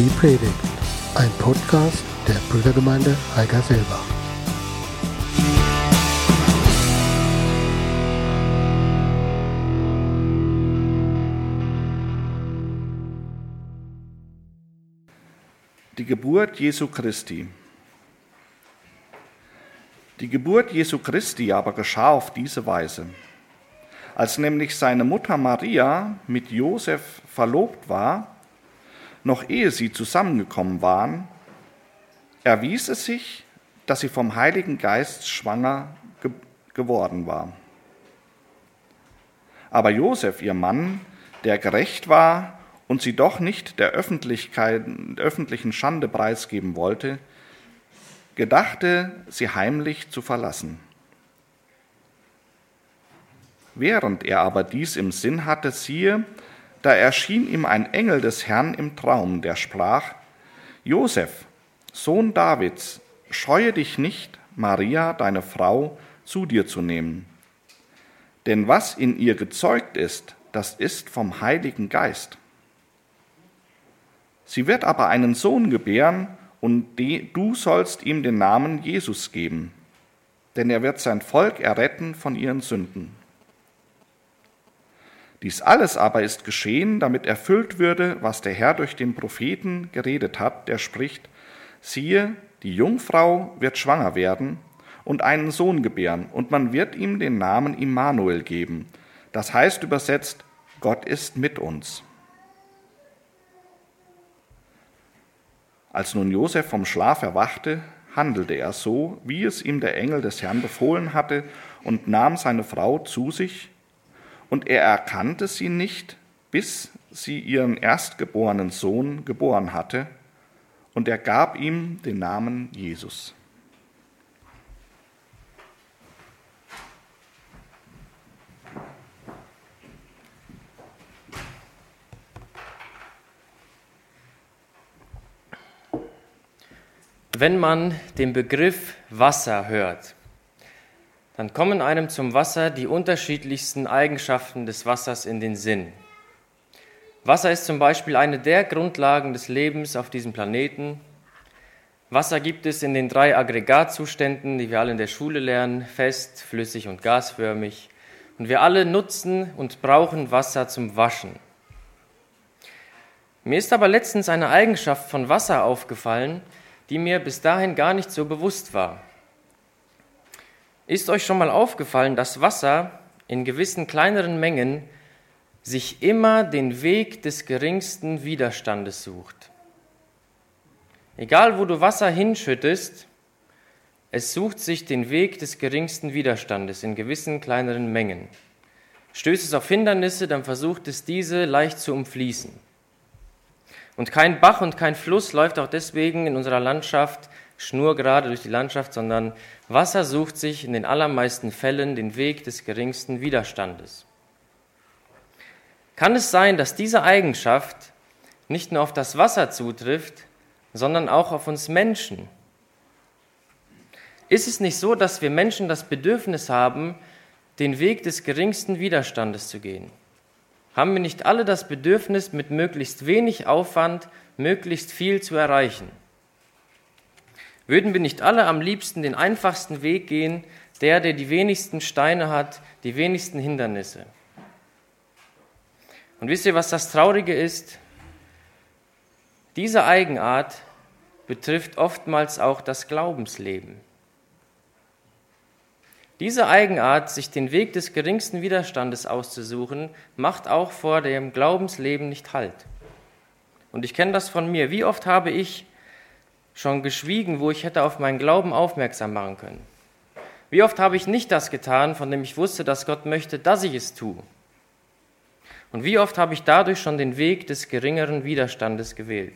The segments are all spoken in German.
Die Predigt, ein Podcast der Brüdergemeinde Heigerselbach. Die Geburt Jesu Christi. Die Geburt Jesu Christi aber geschah auf diese Weise. Als nämlich seine Mutter Maria mit Josef verlobt war, noch ehe sie zusammengekommen waren, erwies es sich, dass sie vom Heiligen Geist schwanger ge geworden war. Aber Josef, ihr Mann, der gerecht war und sie doch nicht der Öffentlichkeit, öffentlichen Schande preisgeben wollte, gedachte, sie heimlich zu verlassen. Während er aber dies im Sinn hatte, siehe, da erschien ihm ein Engel des Herrn im Traum, der sprach, Josef, Sohn Davids, scheue dich nicht, Maria, deine Frau, zu dir zu nehmen. Denn was in ihr gezeugt ist, das ist vom Heiligen Geist. Sie wird aber einen Sohn gebären, und du sollst ihm den Namen Jesus geben, denn er wird sein Volk erretten von ihren Sünden. Dies alles aber ist geschehen, damit erfüllt würde, was der Herr durch den Propheten geredet hat, der spricht, siehe, die Jungfrau wird schwanger werden und einen Sohn gebären, und man wird ihm den Namen Immanuel geben. Das heißt übersetzt, Gott ist mit uns. Als nun Josef vom Schlaf erwachte, handelte er so, wie es ihm der Engel des Herrn befohlen hatte, und nahm seine Frau zu sich und er erkannte sie nicht, bis sie ihren erstgeborenen Sohn geboren hatte, und er gab ihm den Namen Jesus. Wenn man den Begriff Wasser hört, dann kommen einem zum Wasser die unterschiedlichsten Eigenschaften des Wassers in den Sinn. Wasser ist zum Beispiel eine der Grundlagen des Lebens auf diesem Planeten. Wasser gibt es in den drei Aggregatzuständen, die wir alle in der Schule lernen, fest, flüssig und gasförmig. Und wir alle nutzen und brauchen Wasser zum Waschen. Mir ist aber letztens eine Eigenschaft von Wasser aufgefallen, die mir bis dahin gar nicht so bewusst war. Ist euch schon mal aufgefallen, dass Wasser in gewissen kleineren Mengen sich immer den Weg des geringsten Widerstandes sucht? Egal, wo du Wasser hinschüttest, es sucht sich den Weg des geringsten Widerstandes in gewissen kleineren Mengen. Stößt es auf Hindernisse, dann versucht es diese leicht zu umfließen. Und kein Bach und kein Fluss läuft auch deswegen in unserer Landschaft schnurgerade durch die Landschaft, sondern Wasser sucht sich in den allermeisten Fällen den Weg des geringsten Widerstandes. Kann es sein, dass diese Eigenschaft nicht nur auf das Wasser zutrifft, sondern auch auf uns Menschen? Ist es nicht so, dass wir Menschen das Bedürfnis haben, den Weg des geringsten Widerstandes zu gehen? Haben wir nicht alle das Bedürfnis, mit möglichst wenig Aufwand möglichst viel zu erreichen? Würden wir nicht alle am liebsten den einfachsten Weg gehen, der, der die wenigsten Steine hat, die wenigsten Hindernisse? Und wisst ihr, was das Traurige ist? Diese Eigenart betrifft oftmals auch das Glaubensleben. Diese Eigenart, sich den Weg des geringsten Widerstandes auszusuchen, macht auch vor dem Glaubensleben nicht Halt. Und ich kenne das von mir. Wie oft habe ich schon geschwiegen, wo ich hätte auf meinen Glauben aufmerksam machen können? Wie oft habe ich nicht das getan, von dem ich wusste, dass Gott möchte, dass ich es tue? Und wie oft habe ich dadurch schon den Weg des geringeren Widerstandes gewählt?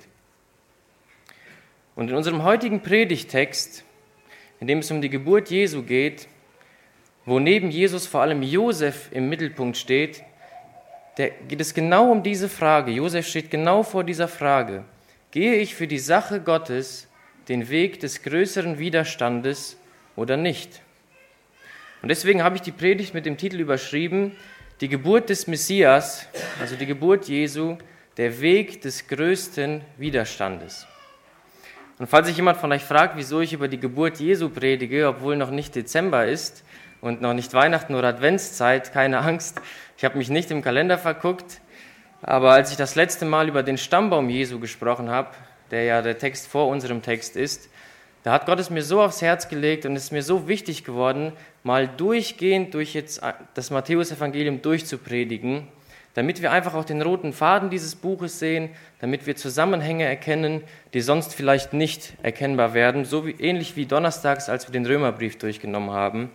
Und in unserem heutigen Predigtext, in dem es um die Geburt Jesu geht, wo neben Jesus vor allem Josef im Mittelpunkt steht, der geht es genau um diese Frage. Josef steht genau vor dieser Frage. Gehe ich für die Sache Gottes den Weg des größeren Widerstandes oder nicht? Und deswegen habe ich die Predigt mit dem Titel überschrieben, die Geburt des Messias, also die Geburt Jesu, der Weg des größten Widerstandes. Und falls sich jemand von euch fragt, wieso ich über die Geburt Jesu predige, obwohl noch nicht Dezember ist und noch nicht Weihnachten oder Adventszeit, keine Angst, ich habe mich nicht im Kalender verguckt, aber als ich das letzte Mal über den Stammbaum Jesu gesprochen habe, der ja der Text vor unserem Text ist, da hat Gott es mir so aufs Herz gelegt und es ist mir so wichtig geworden, mal durchgehend durch jetzt das Matthäusevangelium durchzupredigen, damit wir einfach auch den roten Faden dieses Buches sehen, damit wir Zusammenhänge erkennen, die sonst vielleicht nicht erkennbar werden, so wie, ähnlich wie donnerstags, als wir den Römerbrief durchgenommen haben.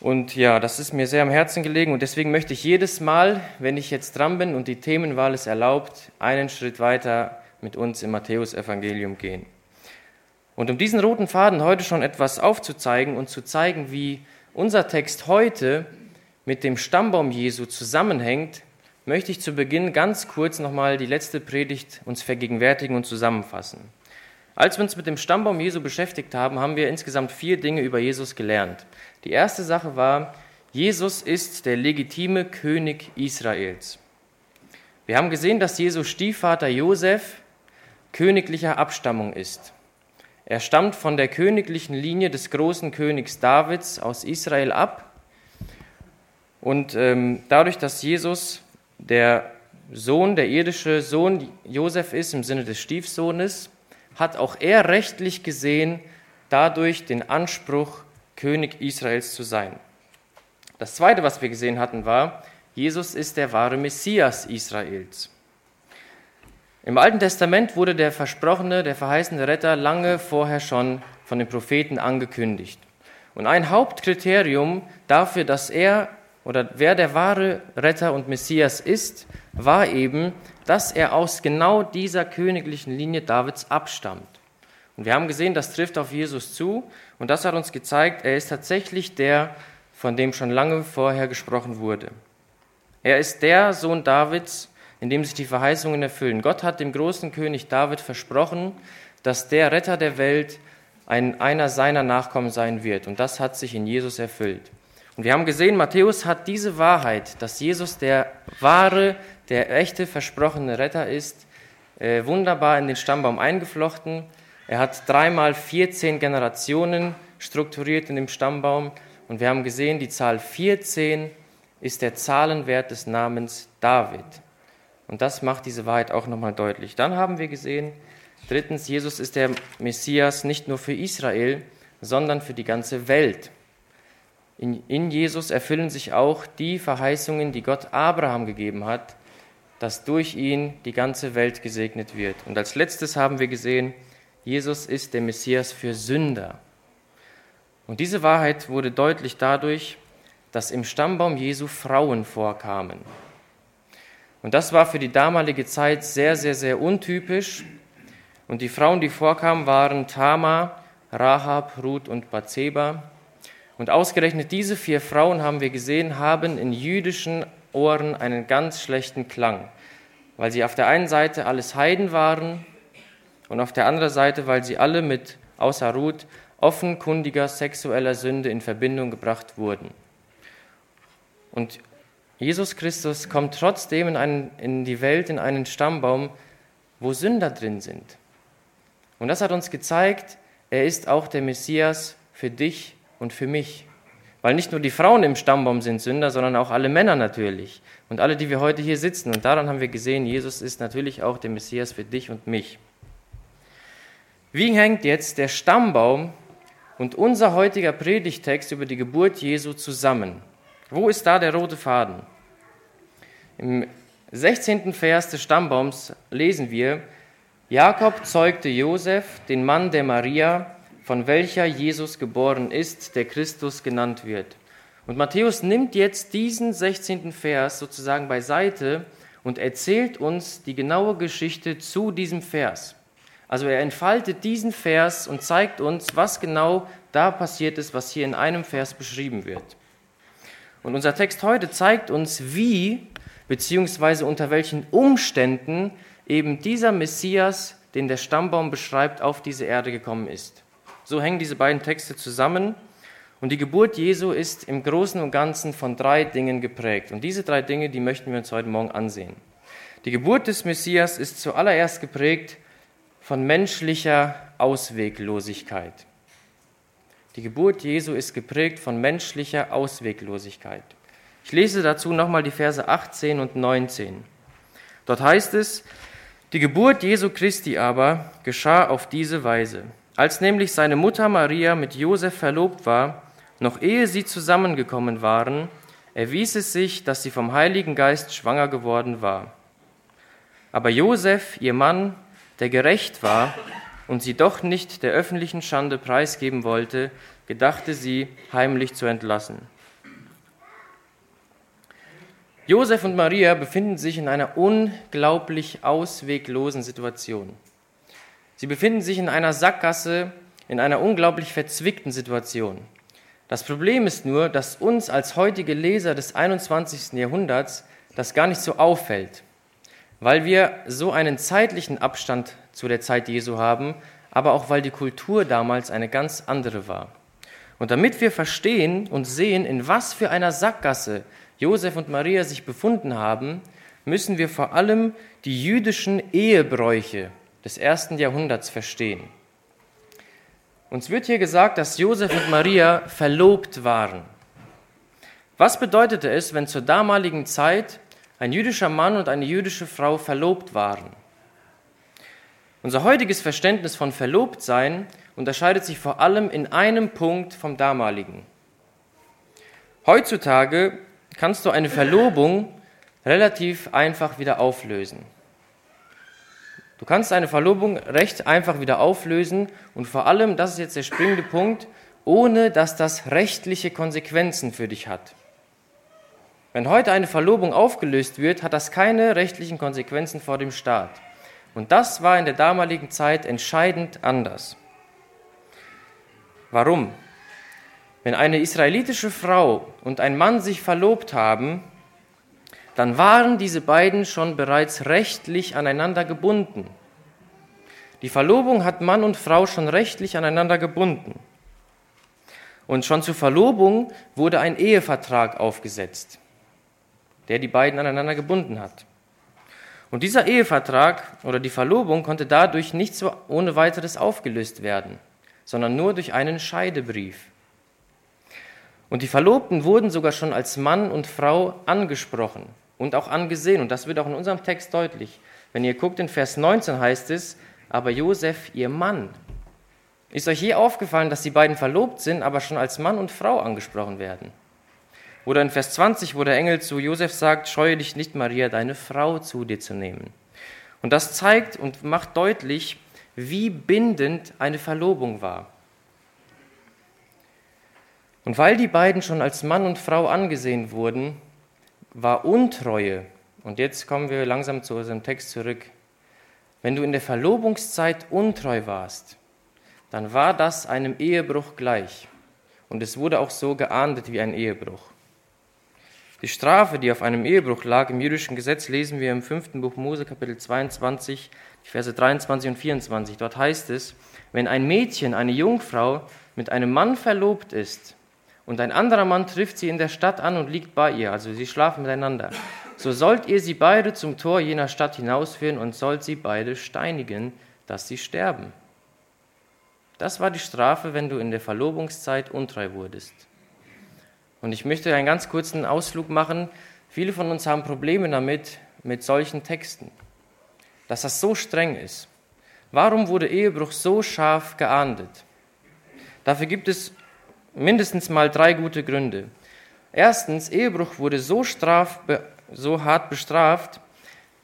Und ja, das ist mir sehr am Herzen gelegen und deswegen möchte ich jedes Mal, wenn ich jetzt dran bin und die Themenwahl es erlaubt, einen Schritt weiter mit uns im Matthäusevangelium gehen. Und um diesen roten Faden heute schon etwas aufzuzeigen und zu zeigen, wie unser Text heute mit dem Stammbaum Jesu zusammenhängt, möchte ich zu Beginn ganz kurz nochmal die letzte Predigt uns vergegenwärtigen und zusammenfassen. Als wir uns mit dem Stammbaum Jesu beschäftigt haben, haben wir insgesamt vier Dinge über Jesus gelernt. Die erste Sache war, Jesus ist der legitime König Israels. Wir haben gesehen, dass Jesus Stiefvater Josef königlicher Abstammung ist. Er stammt von der königlichen Linie des großen Königs Davids aus Israel ab. Und ähm, dadurch, dass Jesus der Sohn, der irdische Sohn Josef ist im Sinne des Stiefsohnes, hat auch er rechtlich gesehen dadurch den Anspruch, König Israels zu sein. Das Zweite, was wir gesehen hatten, war, Jesus ist der wahre Messias Israels. Im Alten Testament wurde der versprochene, der verheißene Retter lange vorher schon von den Propheten angekündigt. Und ein Hauptkriterium dafür, dass er oder wer der wahre Retter und Messias ist, war eben, dass er aus genau dieser königlichen Linie Davids abstammt. Und wir haben gesehen, das trifft auf Jesus zu und das hat uns gezeigt, er ist tatsächlich der, von dem schon lange vorher gesprochen wurde. Er ist der Sohn Davids, in dem sich die Verheißungen erfüllen. Gott hat dem großen König David versprochen, dass der Retter der Welt ein, einer seiner Nachkommen sein wird. Und das hat sich in Jesus erfüllt. Und wir haben gesehen, Matthäus hat diese Wahrheit, dass Jesus der wahre, der echte, versprochene Retter ist, äh, wunderbar in den Stammbaum eingeflochten. Er hat dreimal 14 Generationen strukturiert in dem Stammbaum und wir haben gesehen, die Zahl 14 ist der Zahlenwert des Namens David. Und das macht diese Wahrheit auch nochmal deutlich. Dann haben wir gesehen, drittens, Jesus ist der Messias nicht nur für Israel, sondern für die ganze Welt. In, in Jesus erfüllen sich auch die Verheißungen, die Gott Abraham gegeben hat, dass durch ihn die ganze Welt gesegnet wird. Und als letztes haben wir gesehen, Jesus ist der Messias für Sünder. Und diese Wahrheit wurde deutlich dadurch, dass im Stammbaum Jesu Frauen vorkamen. Und das war für die damalige Zeit sehr, sehr, sehr untypisch. Und die Frauen, die vorkamen, waren Tama, Rahab, Ruth und Bathseba. Und ausgerechnet diese vier Frauen, haben wir gesehen, haben in jüdischen Ohren einen ganz schlechten Klang, weil sie auf der einen Seite alles Heiden waren und auf der anderen Seite, weil sie alle mit, außer Ruth, offenkundiger sexueller Sünde in Verbindung gebracht wurden. Und Jesus Christus kommt trotzdem in, einen, in die Welt, in einen Stammbaum, wo Sünder drin sind. Und das hat uns gezeigt, er ist auch der Messias für dich und für mich. Weil nicht nur die Frauen im Stammbaum sind Sünder, sondern auch alle Männer natürlich. Und alle, die wir heute hier sitzen. Und daran haben wir gesehen, Jesus ist natürlich auch der Messias für dich und mich. Wie hängt jetzt der Stammbaum und unser heutiger Predigtext über die Geburt Jesu zusammen? Wo ist da der rote Faden? Im 16. Vers des Stammbaums lesen wir, Jakob zeugte Josef, den Mann der Maria, von welcher Jesus geboren ist, der Christus genannt wird. Und Matthäus nimmt jetzt diesen 16. Vers sozusagen beiseite und erzählt uns die genaue Geschichte zu diesem Vers. Also er entfaltet diesen Vers und zeigt uns, was genau da passiert ist, was hier in einem Vers beschrieben wird. Und unser Text heute zeigt uns, wie beziehungsweise unter welchen Umständen eben dieser Messias, den der Stammbaum beschreibt, auf diese Erde gekommen ist. So hängen diese beiden Texte zusammen. Und die Geburt Jesu ist im Großen und Ganzen von drei Dingen geprägt. Und diese drei Dinge, die möchten wir uns heute Morgen ansehen. Die Geburt des Messias ist zuallererst geprägt von menschlicher Ausweglosigkeit. Die Geburt Jesu ist geprägt von menschlicher Ausweglosigkeit. Ich lese dazu nochmal die Verse 18 und 19. Dort heißt es, die Geburt Jesu Christi aber geschah auf diese Weise. Als nämlich seine Mutter Maria mit Josef verlobt war, noch ehe sie zusammengekommen waren, erwies es sich, dass sie vom Heiligen Geist schwanger geworden war. Aber Josef, ihr Mann, der gerecht war und sie doch nicht der öffentlichen Schande preisgeben wollte, gedachte sie, heimlich zu entlassen. Josef und Maria befinden sich in einer unglaublich ausweglosen Situation. Sie befinden sich in einer Sackgasse, in einer unglaublich verzwickten Situation. Das Problem ist nur, dass uns als heutige Leser des 21. Jahrhunderts das gar nicht so auffällt weil wir so einen zeitlichen Abstand zu der Zeit Jesu haben, aber auch weil die Kultur damals eine ganz andere war. Und damit wir verstehen und sehen, in was für einer Sackgasse Josef und Maria sich befunden haben, müssen wir vor allem die jüdischen Ehebräuche des ersten Jahrhunderts verstehen. Uns wird hier gesagt, dass Josef und Maria verlobt waren. Was bedeutete es, wenn zur damaligen Zeit ein jüdischer Mann und eine jüdische Frau verlobt waren. Unser heutiges Verständnis von Verlobtsein unterscheidet sich vor allem in einem Punkt vom damaligen. Heutzutage kannst du eine Verlobung relativ einfach wieder auflösen. Du kannst eine Verlobung recht einfach wieder auflösen und vor allem, das ist jetzt der springende Punkt, ohne dass das rechtliche Konsequenzen für dich hat. Wenn heute eine Verlobung aufgelöst wird, hat das keine rechtlichen Konsequenzen vor dem Staat. Und das war in der damaligen Zeit entscheidend anders. Warum? Wenn eine israelitische Frau und ein Mann sich verlobt haben, dann waren diese beiden schon bereits rechtlich aneinander gebunden. Die Verlobung hat Mann und Frau schon rechtlich aneinander gebunden. Und schon zur Verlobung wurde ein Ehevertrag aufgesetzt der die beiden aneinander gebunden hat. Und dieser Ehevertrag oder die Verlobung konnte dadurch nicht so ohne weiteres aufgelöst werden, sondern nur durch einen Scheidebrief. Und die Verlobten wurden sogar schon als Mann und Frau angesprochen und auch angesehen. Und das wird auch in unserem Text deutlich. Wenn ihr guckt, in Vers 19 heißt es, aber Josef, ihr Mann. Ist euch je aufgefallen, dass die beiden verlobt sind, aber schon als Mann und Frau angesprochen werden? Oder in Vers 20, wo der Engel zu Josef sagt, scheue dich nicht, Maria, deine Frau zu dir zu nehmen. Und das zeigt und macht deutlich, wie bindend eine Verlobung war. Und weil die beiden schon als Mann und Frau angesehen wurden, war Untreue, und jetzt kommen wir langsam zu unserem Text zurück, wenn du in der Verlobungszeit untreu warst, dann war das einem Ehebruch gleich. Und es wurde auch so geahndet wie ein Ehebruch. Die Strafe, die auf einem Ehebruch lag im jüdischen Gesetz, lesen wir im fünften Buch Mose, Kapitel 22, die Verse 23 und 24. Dort heißt es, wenn ein Mädchen, eine Jungfrau, mit einem Mann verlobt ist und ein anderer Mann trifft sie in der Stadt an und liegt bei ihr, also sie schlafen miteinander, so sollt ihr sie beide zum Tor jener Stadt hinausführen und sollt sie beide steinigen, dass sie sterben. Das war die Strafe, wenn du in der Verlobungszeit untreu wurdest. Und ich möchte einen ganz kurzen Ausflug machen. Viele von uns haben Probleme damit, mit solchen Texten, dass das so streng ist. Warum wurde Ehebruch so scharf geahndet? Dafür gibt es mindestens mal drei gute Gründe. Erstens, Ehebruch wurde so, straf, so hart bestraft,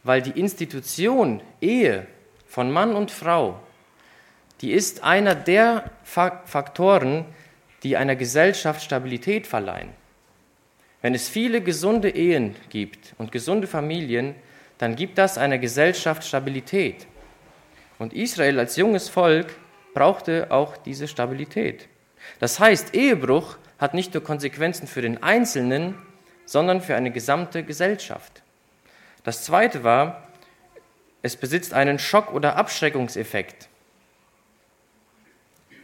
weil die Institution Ehe von Mann und Frau, die ist einer der Faktoren, die einer Gesellschaft Stabilität verleihen. Wenn es viele gesunde Ehen gibt und gesunde Familien, dann gibt das einer Gesellschaft Stabilität. Und Israel als junges Volk brauchte auch diese Stabilität. Das heißt, Ehebruch hat nicht nur Konsequenzen für den Einzelnen, sondern für eine gesamte Gesellschaft. Das Zweite war, es besitzt einen Schock- oder Abschreckungseffekt.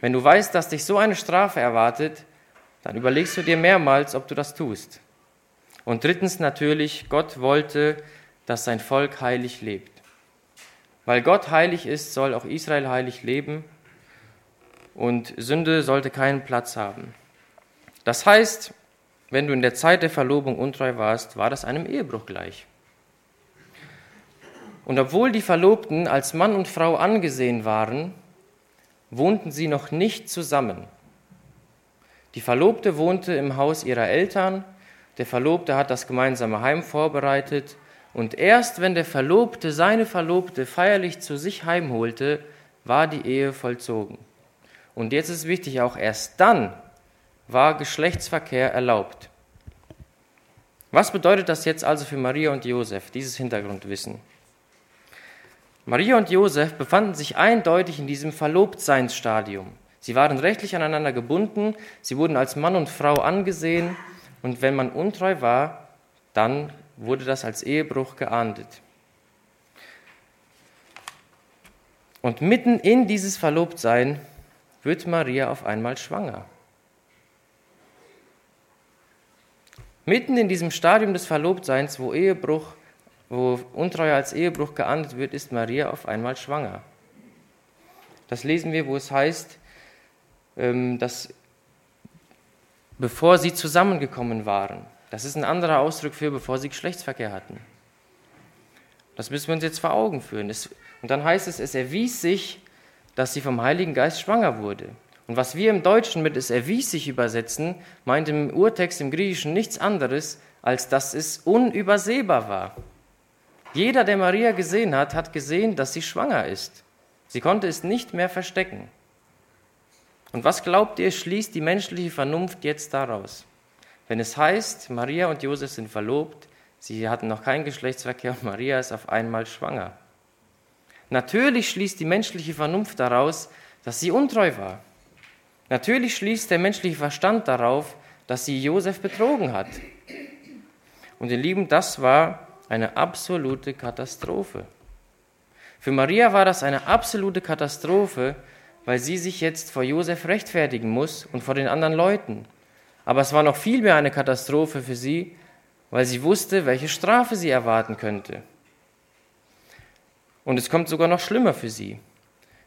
Wenn du weißt, dass dich so eine Strafe erwartet, dann überlegst du dir mehrmals, ob du das tust. Und drittens natürlich, Gott wollte dass sein Volk heilig lebt. Weil Gott heilig ist, soll auch Israel heilig leben und Sünde sollte keinen Platz haben. Das heißt, wenn du in der Zeit der Verlobung untreu warst, war das einem Ehebruch gleich. Und obwohl die Verlobten als Mann und Frau angesehen waren, wohnten sie noch nicht zusammen. Die Verlobte wohnte im Haus ihrer Eltern, der Verlobte hat das gemeinsame Heim vorbereitet und erst wenn der Verlobte seine Verlobte feierlich zu sich heimholte, war die Ehe vollzogen. Und jetzt ist wichtig, auch erst dann war Geschlechtsverkehr erlaubt. Was bedeutet das jetzt also für Maria und Josef, dieses Hintergrundwissen? Maria und Josef befanden sich eindeutig in diesem Verlobtseinsstadium. Sie waren rechtlich aneinander gebunden, sie wurden als Mann und Frau angesehen und wenn man untreu war, dann wurde das als Ehebruch geahndet. Und mitten in dieses Verlobtsein wird Maria auf einmal schwanger. Mitten in diesem Stadium des Verlobtseins, wo Ehebruch wo Untreue als Ehebruch geahndet wird, ist Maria auf einmal schwanger. Das lesen wir, wo es heißt, ähm, dass bevor sie zusammengekommen waren, das ist ein anderer Ausdruck für bevor sie Geschlechtsverkehr hatten. Das müssen wir uns jetzt vor Augen führen. Und dann heißt es, es erwies sich, dass sie vom Heiligen Geist schwanger wurde. Und was wir im Deutschen mit es erwies sich übersetzen, meint im Urtext im Griechischen nichts anderes, als dass es unübersehbar war. Jeder, der Maria gesehen hat, hat gesehen, dass sie schwanger ist. Sie konnte es nicht mehr verstecken. Und was glaubt ihr, schließt die menschliche Vernunft jetzt daraus? Wenn es heißt, Maria und Josef sind verlobt, sie hatten noch keinen Geschlechtsverkehr und Maria ist auf einmal schwanger. Natürlich schließt die menschliche Vernunft daraus, dass sie untreu war. Natürlich schließt der menschliche Verstand darauf, dass sie Josef betrogen hat. Und ihr Lieben, das war eine absolute Katastrophe. Für Maria war das eine absolute Katastrophe, weil sie sich jetzt vor Josef rechtfertigen muss und vor den anderen Leuten. Aber es war noch viel mehr eine Katastrophe für sie, weil sie wusste, welche Strafe sie erwarten könnte. Und es kommt sogar noch schlimmer für sie.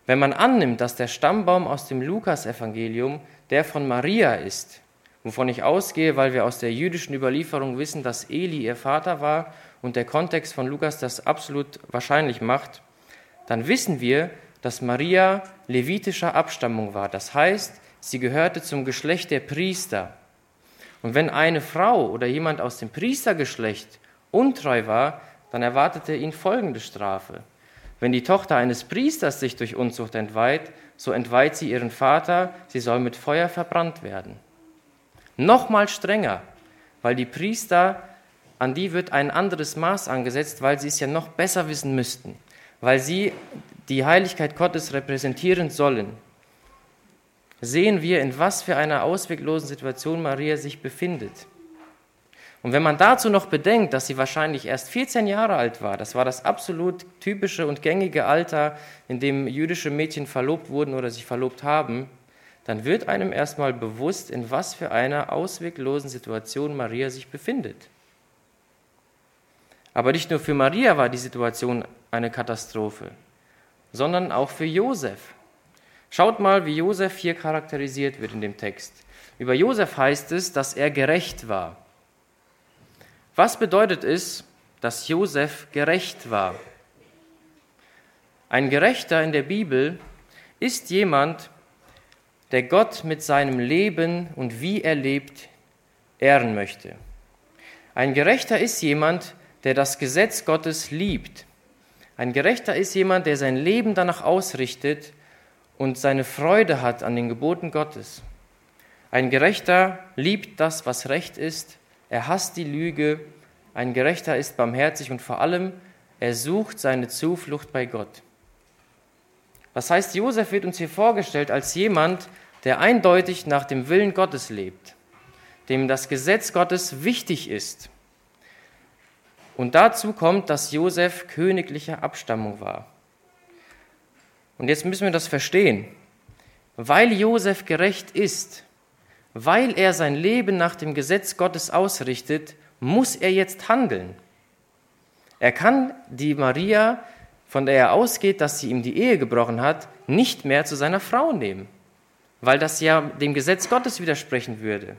Wenn man annimmt, dass der Stammbaum aus dem Lukasevangelium der von Maria ist, wovon ich ausgehe, weil wir aus der jüdischen Überlieferung wissen, dass Eli ihr Vater war und der Kontext von Lukas das absolut wahrscheinlich macht, dann wissen wir, dass Maria levitischer Abstammung war. Das heißt, sie gehörte zum Geschlecht der Priester. Und wenn eine Frau oder jemand aus dem Priestergeschlecht untreu war, dann erwartete ihn folgende Strafe. Wenn die Tochter eines Priesters sich durch Unzucht entweiht, so entweiht sie ihren Vater, sie soll mit Feuer verbrannt werden. Nochmal strenger, weil die Priester an die wird ein anderes Maß angesetzt, weil sie es ja noch besser wissen müssten, weil sie die Heiligkeit Gottes repräsentieren sollen. Sehen wir, in was für einer ausweglosen Situation Maria sich befindet. Und wenn man dazu noch bedenkt, dass sie wahrscheinlich erst 14 Jahre alt war, das war das absolut typische und gängige Alter, in dem jüdische Mädchen verlobt wurden oder sich verlobt haben, dann wird einem erstmal bewusst, in was für einer ausweglosen Situation Maria sich befindet. Aber nicht nur für Maria war die Situation eine Katastrophe, sondern auch für Josef. Schaut mal, wie Josef hier charakterisiert wird in dem Text. Über Josef heißt es, dass er gerecht war. Was bedeutet es, dass Josef gerecht war? Ein Gerechter in der Bibel ist jemand, der Gott mit seinem Leben und wie er lebt ehren möchte. Ein Gerechter ist jemand, der das Gesetz Gottes liebt. Ein Gerechter ist jemand, der sein Leben danach ausrichtet und seine Freude hat an den Geboten Gottes. Ein Gerechter liebt das, was recht ist. Er hasst die Lüge. Ein Gerechter ist barmherzig und vor allem, er sucht seine Zuflucht bei Gott. Was heißt, Josef wird uns hier vorgestellt als jemand, der eindeutig nach dem Willen Gottes lebt, dem das Gesetz Gottes wichtig ist und dazu kommt, dass Josef königlicher Abstammung war. Und jetzt müssen wir das verstehen. Weil Josef gerecht ist, weil er sein Leben nach dem Gesetz Gottes ausrichtet, muss er jetzt handeln. Er kann die Maria, von der er ausgeht, dass sie ihm die Ehe gebrochen hat, nicht mehr zu seiner Frau nehmen, weil das ja dem Gesetz Gottes widersprechen würde.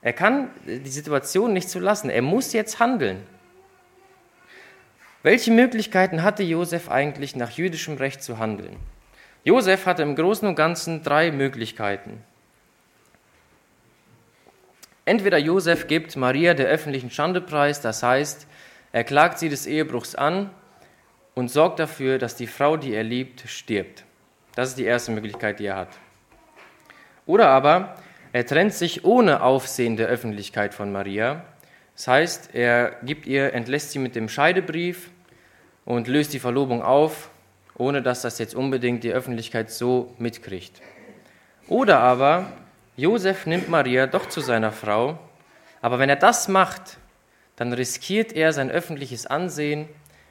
Er kann die Situation nicht so lassen. Er muss jetzt handeln. Welche Möglichkeiten hatte Josef eigentlich nach jüdischem Recht zu handeln? Josef hatte im Großen und Ganzen drei Möglichkeiten. Entweder Josef gibt Maria der öffentlichen Schandepreis, das heißt, er klagt sie des Ehebruchs an und sorgt dafür, dass die Frau, die er liebt, stirbt. Das ist die erste Möglichkeit, die er hat. Oder aber er trennt sich ohne Aufsehen der Öffentlichkeit von Maria. Das heißt, er gibt ihr, entlässt sie mit dem Scheidebrief und löst die Verlobung auf, ohne dass das jetzt unbedingt die Öffentlichkeit so mitkriegt. Oder aber Josef nimmt Maria doch zu seiner Frau, aber wenn er das macht, dann riskiert er sein öffentliches Ansehen,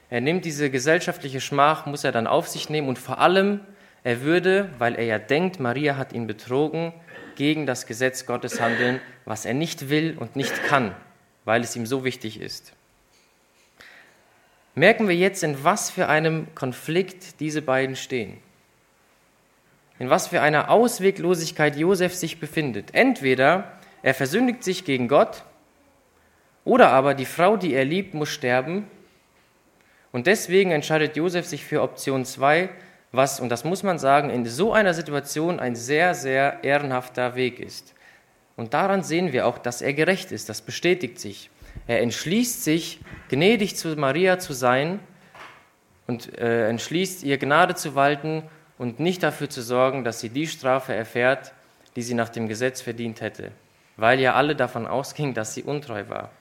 er nimmt diese gesellschaftliche Schmach, muss er dann auf sich nehmen und vor allem, er würde, weil er ja denkt, Maria hat ihn betrogen, gegen das Gesetz Gottes handeln, was er nicht will und nicht kann, weil es ihm so wichtig ist. Merken wir jetzt, in was für einem Konflikt diese beiden stehen. In was für einer Ausweglosigkeit Josef sich befindet. Entweder er versündigt sich gegen Gott, oder aber die Frau, die er liebt, muss sterben. Und deswegen entscheidet Josef sich für Option 2, was, und das muss man sagen, in so einer Situation ein sehr, sehr ehrenhafter Weg ist. Und daran sehen wir auch, dass er gerecht ist, das bestätigt sich. Er entschließt sich, gnädig zu Maria zu sein und äh, entschließt, ihr Gnade zu walten und nicht dafür zu sorgen, dass sie die Strafe erfährt, die sie nach dem Gesetz verdient hätte, weil ja alle davon ausgingen, dass sie untreu war.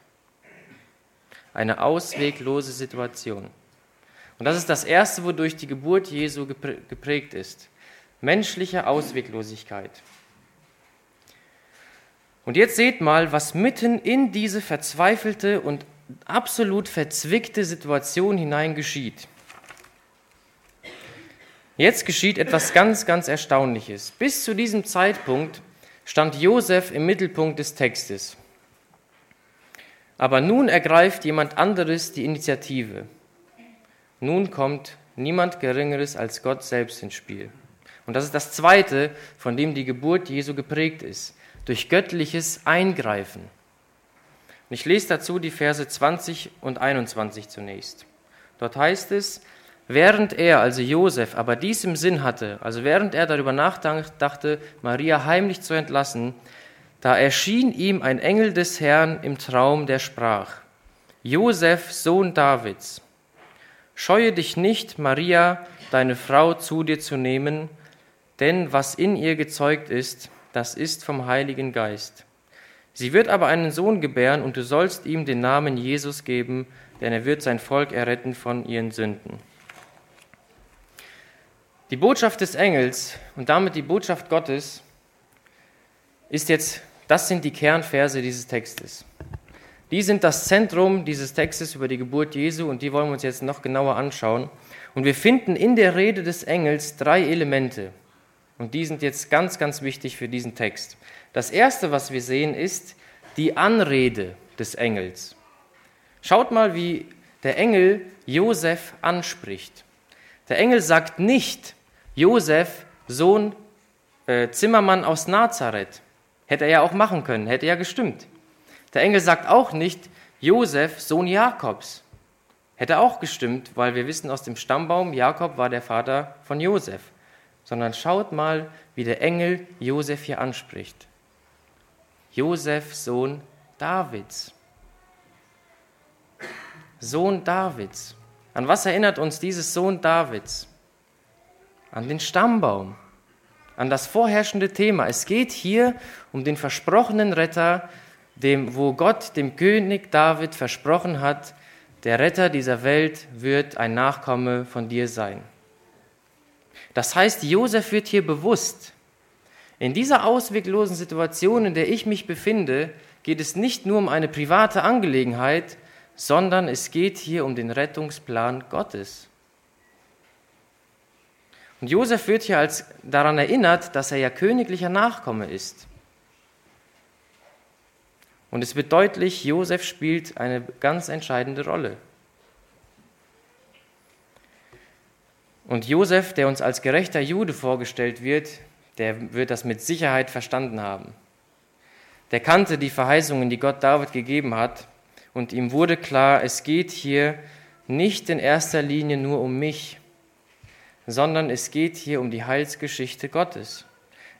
Eine ausweglose Situation. Und das ist das Erste, wodurch die Geburt Jesu geprägt ist. Menschliche Ausweglosigkeit. Und jetzt seht mal, was mitten in diese verzweifelte und absolut verzwickte Situation hinein geschieht. Jetzt geschieht etwas ganz, ganz Erstaunliches. Bis zu diesem Zeitpunkt stand Josef im Mittelpunkt des Textes. Aber nun ergreift jemand anderes die Initiative. Nun kommt niemand Geringeres als Gott selbst ins Spiel. Und das ist das Zweite, von dem die Geburt Jesu geprägt ist, durch göttliches Eingreifen. Und ich lese dazu die Verse 20 und 21 zunächst. Dort heißt es, während er, also Josef, aber dies im Sinn hatte, also während er darüber nachdachte, Maria heimlich zu entlassen, da erschien ihm ein Engel des Herrn im Traum, der sprach, Josef, Sohn Davids, Scheue dich nicht, Maria, deine Frau, zu dir zu nehmen, denn was in ihr gezeugt ist, das ist vom Heiligen Geist. Sie wird aber einen Sohn gebären, und du sollst ihm den Namen Jesus geben, denn er wird sein Volk erretten von ihren Sünden. Die Botschaft des Engels und damit die Botschaft Gottes ist jetzt, das sind die Kernverse dieses Textes. Die sind das Zentrum dieses Textes über die Geburt Jesu und die wollen wir uns jetzt noch genauer anschauen. Und wir finden in der Rede des Engels drei Elemente. Und die sind jetzt ganz, ganz wichtig für diesen Text. Das erste, was wir sehen, ist die Anrede des Engels. Schaut mal, wie der Engel Josef anspricht. Der Engel sagt nicht, Josef, Sohn äh, Zimmermann aus Nazareth. Hätte er ja auch machen können, hätte ja gestimmt. Der Engel sagt auch nicht, Josef, Sohn Jakobs. Hätte auch gestimmt, weil wir wissen aus dem Stammbaum, Jakob war der Vater von Josef. Sondern schaut mal, wie der Engel Josef hier anspricht. Josef, Sohn Davids. Sohn Davids. An was erinnert uns dieses Sohn Davids? An den Stammbaum, an das vorherrschende Thema. Es geht hier um den versprochenen Retter, dem, wo Gott dem König David versprochen hat, der Retter dieser Welt wird ein Nachkomme von dir sein. Das heißt, Josef wird hier bewusst. In dieser ausweglosen Situation, in der ich mich befinde, geht es nicht nur um eine private Angelegenheit, sondern es geht hier um den Rettungsplan Gottes. Und Josef wird hier als daran erinnert, dass er ja königlicher Nachkomme ist. Und es wird deutlich, Josef spielt eine ganz entscheidende Rolle. Und Josef, der uns als gerechter Jude vorgestellt wird, der wird das mit Sicherheit verstanden haben. Der kannte die Verheißungen, die Gott David gegeben hat, und ihm wurde klar, es geht hier nicht in erster Linie nur um mich, sondern es geht hier um die Heilsgeschichte Gottes.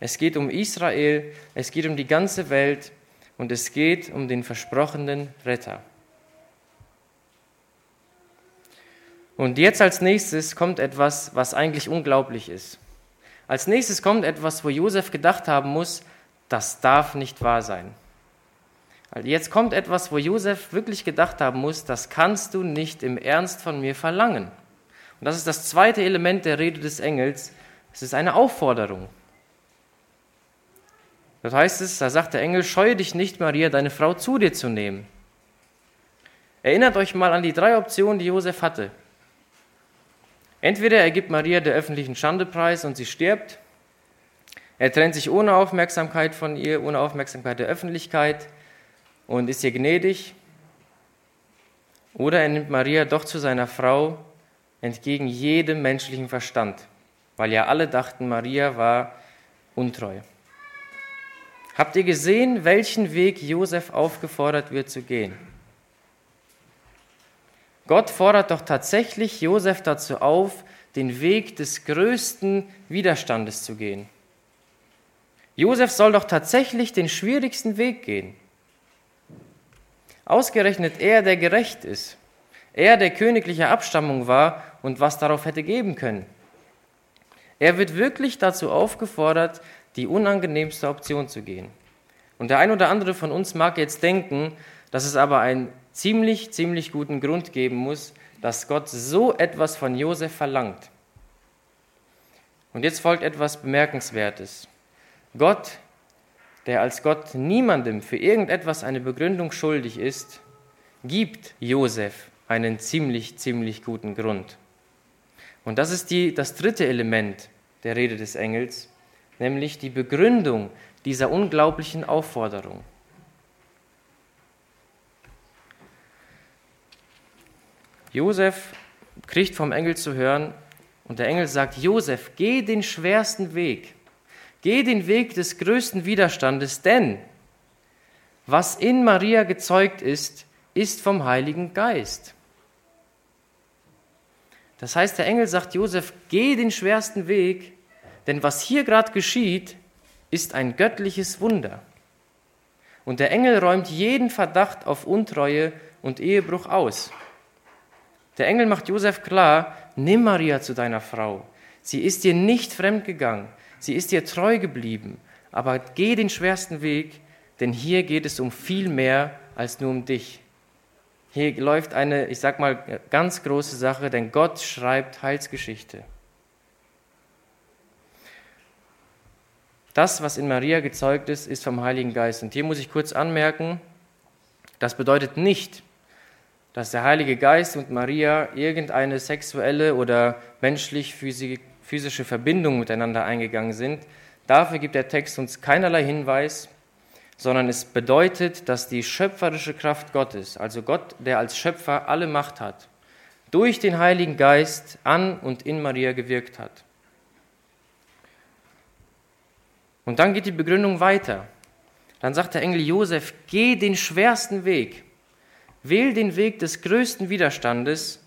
Es geht um Israel, es geht um die ganze Welt und es geht um den versprochenen Retter. Und jetzt als nächstes kommt etwas, was eigentlich unglaublich ist. Als nächstes kommt etwas, wo Josef gedacht haben muss, das darf nicht wahr sein. Jetzt kommt etwas, wo Josef wirklich gedacht haben muss, das kannst du nicht im Ernst von mir verlangen. Und das ist das zweite Element der Rede des Engels. Es ist eine Aufforderung. Das heißt es, da sagt der Engel, scheue dich nicht, Maria, deine Frau zu dir zu nehmen. Erinnert euch mal an die drei Optionen, die Josef hatte. Entweder er gibt Maria der öffentlichen Schandepreis und sie stirbt, er trennt sich ohne Aufmerksamkeit von ihr, ohne Aufmerksamkeit der Öffentlichkeit und ist ihr gnädig, oder er nimmt Maria doch zu seiner Frau entgegen jedem menschlichen Verstand, weil ja alle dachten, Maria war untreu. Habt ihr gesehen, welchen Weg Josef aufgefordert wird zu gehen? Gott fordert doch tatsächlich Josef dazu auf, den Weg des größten Widerstandes zu gehen. Josef soll doch tatsächlich den schwierigsten Weg gehen. Ausgerechnet er, der gerecht ist, er, der königlicher Abstammung war und was darauf hätte geben können. Er wird wirklich dazu aufgefordert, die unangenehmste Option zu gehen. Und der ein oder andere von uns mag jetzt denken, dass es aber einen ziemlich, ziemlich guten Grund geben muss, dass Gott so etwas von Josef verlangt. Und jetzt folgt etwas Bemerkenswertes. Gott, der als Gott niemandem für irgendetwas eine Begründung schuldig ist, gibt Josef einen ziemlich, ziemlich guten Grund. Und das ist die, das dritte Element der Rede des Engels, nämlich die Begründung dieser unglaublichen Aufforderung. Josef kriegt vom Engel zu hören und der Engel sagt, Josef, geh den schwersten Weg, geh den Weg des größten Widerstandes, denn was in Maria gezeugt ist, ist vom Heiligen Geist. Das heißt, der Engel sagt Josef, geh den schwersten Weg, denn was hier gerade geschieht, ist ein göttliches Wunder. Und der Engel räumt jeden Verdacht auf Untreue und Ehebruch aus. Der Engel macht Josef klar, nimm Maria zu deiner Frau. Sie ist dir nicht fremdgegangen, sie ist dir treu geblieben, aber geh den schwersten Weg, denn hier geht es um viel mehr als nur um dich. Hier läuft eine, ich sag mal, ganz große Sache, denn Gott schreibt Heilsgeschichte. Das, was in Maria gezeugt ist, ist vom Heiligen Geist. Und hier muss ich kurz anmerken, das bedeutet nicht, dass der Heilige Geist und Maria irgendeine sexuelle oder menschlich physische Verbindung miteinander eingegangen sind. Dafür gibt der Text uns keinerlei Hinweis sondern es bedeutet, dass die schöpferische Kraft Gottes, also Gott, der als Schöpfer alle Macht hat, durch den Heiligen Geist an und in Maria gewirkt hat. Und dann geht die Begründung weiter. Dann sagt der Engel Josef, geh den schwersten Weg, wähl den Weg des größten Widerstandes,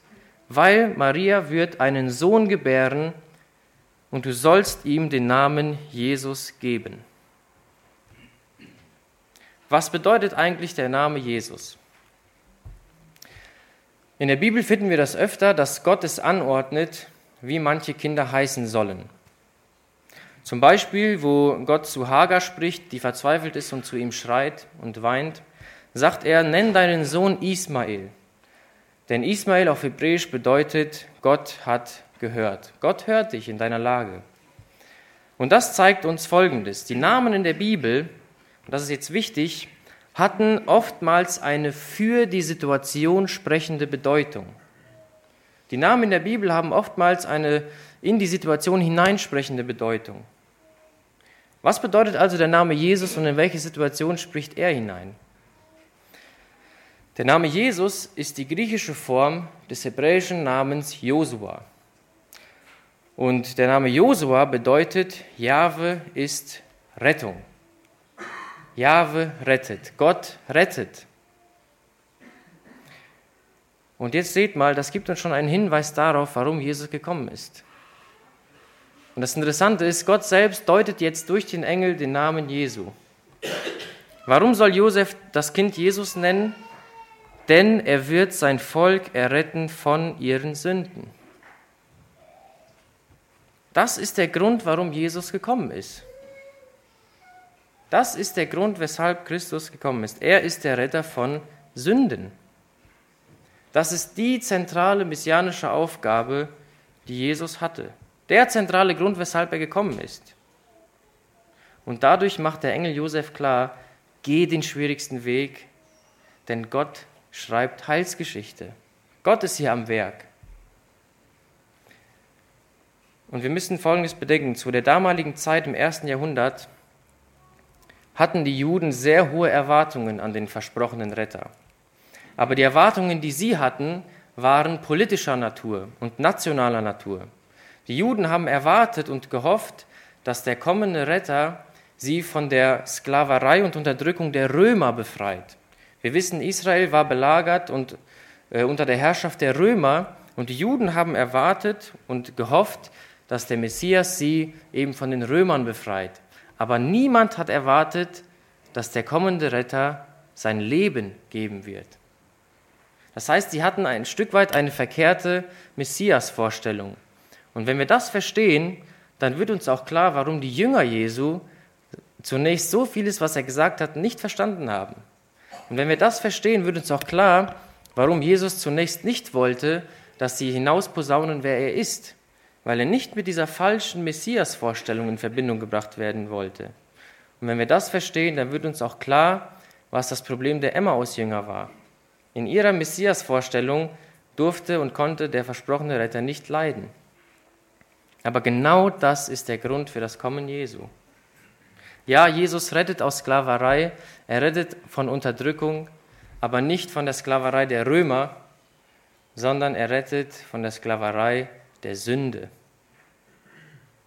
weil Maria wird einen Sohn gebären und du sollst ihm den Namen Jesus geben. Was bedeutet eigentlich der Name Jesus? In der Bibel finden wir das öfter, dass Gott es anordnet, wie manche Kinder heißen sollen. Zum Beispiel, wo Gott zu Hagar spricht, die verzweifelt ist und zu ihm schreit und weint, sagt er, nenn deinen Sohn Ismael. Denn Ismael auf Hebräisch bedeutet, Gott hat gehört. Gott hört dich in deiner Lage. Und das zeigt uns Folgendes. Die Namen in der Bibel und das ist jetzt wichtig, hatten oftmals eine für die Situation sprechende Bedeutung. Die Namen in der Bibel haben oftmals eine in die Situation hineinsprechende Bedeutung. Was bedeutet also der Name Jesus und in welche Situation spricht er hinein? Der Name Jesus ist die griechische Form des hebräischen Namens Josua. Und der Name Josua bedeutet, Jahwe ist Rettung. Jahwe rettet. Gott rettet. Und jetzt seht mal, das gibt uns schon einen Hinweis darauf, warum Jesus gekommen ist. Und das Interessante ist, Gott selbst deutet jetzt durch den Engel den Namen Jesu. Warum soll Josef das Kind Jesus nennen? Denn er wird sein Volk erretten von ihren Sünden. Das ist der Grund, warum Jesus gekommen ist. Das ist der Grund, weshalb Christus gekommen ist. Er ist der Retter von Sünden. Das ist die zentrale messianische Aufgabe, die Jesus hatte. Der zentrale Grund, weshalb er gekommen ist. Und dadurch macht der Engel Josef klar, geh den schwierigsten Weg, denn Gott schreibt Heilsgeschichte. Gott ist hier am Werk. Und wir müssen Folgendes bedenken. Zu der damaligen Zeit im ersten Jahrhundert hatten die Juden sehr hohe Erwartungen an den versprochenen Retter. Aber die Erwartungen, die sie hatten, waren politischer Natur und nationaler Natur. Die Juden haben erwartet und gehofft, dass der kommende Retter sie von der Sklaverei und Unterdrückung der Römer befreit. Wir wissen, Israel war belagert und äh, unter der Herrschaft der Römer und die Juden haben erwartet und gehofft, dass der Messias sie eben von den Römern befreit. Aber niemand hat erwartet, dass der kommende Retter sein Leben geben wird. Das heißt, sie hatten ein Stück weit eine verkehrte Messias-Vorstellung. Und wenn wir das verstehen, dann wird uns auch klar, warum die Jünger Jesu zunächst so vieles, was er gesagt hat, nicht verstanden haben. Und wenn wir das verstehen, wird uns auch klar, warum Jesus zunächst nicht wollte, dass sie hinausposaunen, wer er ist, weil er nicht mit dieser falschen Messias-Vorstellung in Verbindung gebracht werden wollte. Und wenn wir das verstehen, dann wird uns auch klar, was das Problem der Emmaus-Jünger war. In ihrer Messias-Vorstellung durfte und konnte der versprochene Retter nicht leiden. Aber genau das ist der Grund für das Kommen Jesu. Ja, Jesus rettet aus Sklaverei, er rettet von Unterdrückung, aber nicht von der Sklaverei der Römer, sondern er rettet von der Sklaverei der Sünde.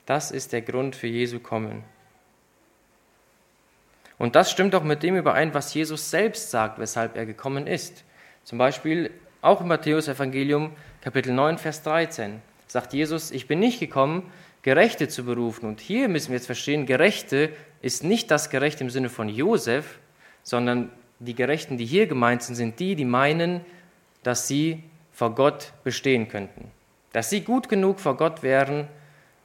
Das ist der Grund für Jesu Kommen. Und das stimmt auch mit dem überein, was Jesus selbst sagt, weshalb er gekommen ist. Zum Beispiel auch im Matthäus-Evangelium, Kapitel 9, Vers 13, sagt Jesus: Ich bin nicht gekommen, Gerechte zu berufen. Und hier müssen wir jetzt verstehen: Gerechte ist nicht das Gerechte im Sinne von Josef, sondern die Gerechten, die hier gemeint sind, sind die, die meinen, dass sie vor Gott bestehen könnten dass sie gut genug vor Gott wären,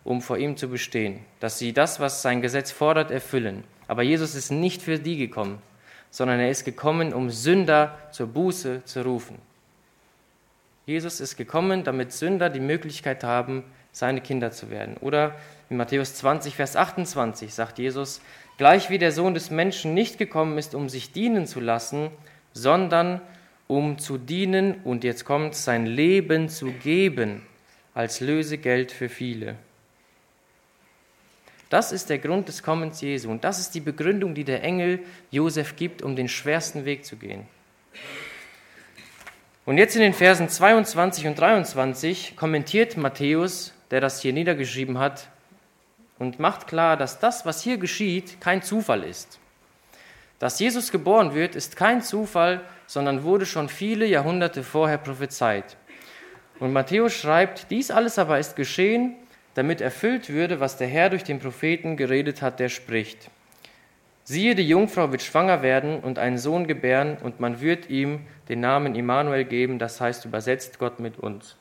um vor ihm zu bestehen, dass sie das, was sein Gesetz fordert, erfüllen. Aber Jesus ist nicht für die gekommen, sondern er ist gekommen, um Sünder zur Buße zu rufen. Jesus ist gekommen, damit Sünder die Möglichkeit haben, seine Kinder zu werden. Oder in Matthäus 20, Vers 28 sagt Jesus, gleich wie der Sohn des Menschen nicht gekommen ist, um sich dienen zu lassen, sondern um zu dienen und jetzt kommt sein Leben zu geben als Lösegeld für viele. Das ist der Grund des Kommens Jesu und das ist die Begründung, die der Engel Josef gibt, um den schwersten Weg zu gehen. Und jetzt in den Versen 22 und 23 kommentiert Matthäus, der das hier niedergeschrieben hat, und macht klar, dass das, was hier geschieht, kein Zufall ist. Dass Jesus geboren wird, ist kein Zufall, sondern wurde schon viele Jahrhunderte vorher prophezeit. Und Matthäus schreibt, dies alles aber ist geschehen, damit erfüllt würde, was der Herr durch den Propheten geredet hat, der spricht. Siehe, die Jungfrau wird schwanger werden und einen Sohn gebären, und man wird ihm den Namen Immanuel geben, das heißt übersetzt Gott mit uns.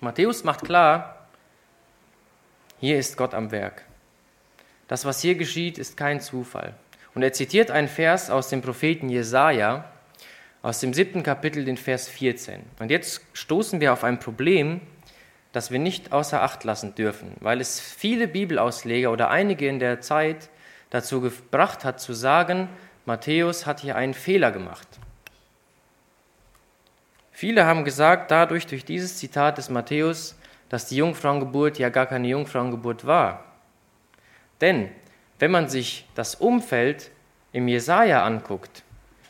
Matthäus macht klar, hier ist Gott am Werk. Das, was hier geschieht, ist kein Zufall. Und er zitiert einen Vers aus dem Propheten Jesaja, aus dem siebten Kapitel, den Vers 14. Und jetzt stoßen wir auf ein Problem, das wir nicht außer Acht lassen dürfen, weil es viele Bibelausleger oder einige in der Zeit dazu gebracht hat zu sagen, Matthäus hat hier einen Fehler gemacht. Viele haben gesagt, dadurch, durch dieses Zitat des Matthäus, dass die Jungfrauengeburt ja gar keine Jungfrauengeburt war. Denn wenn man sich das Umfeld im Jesaja anguckt,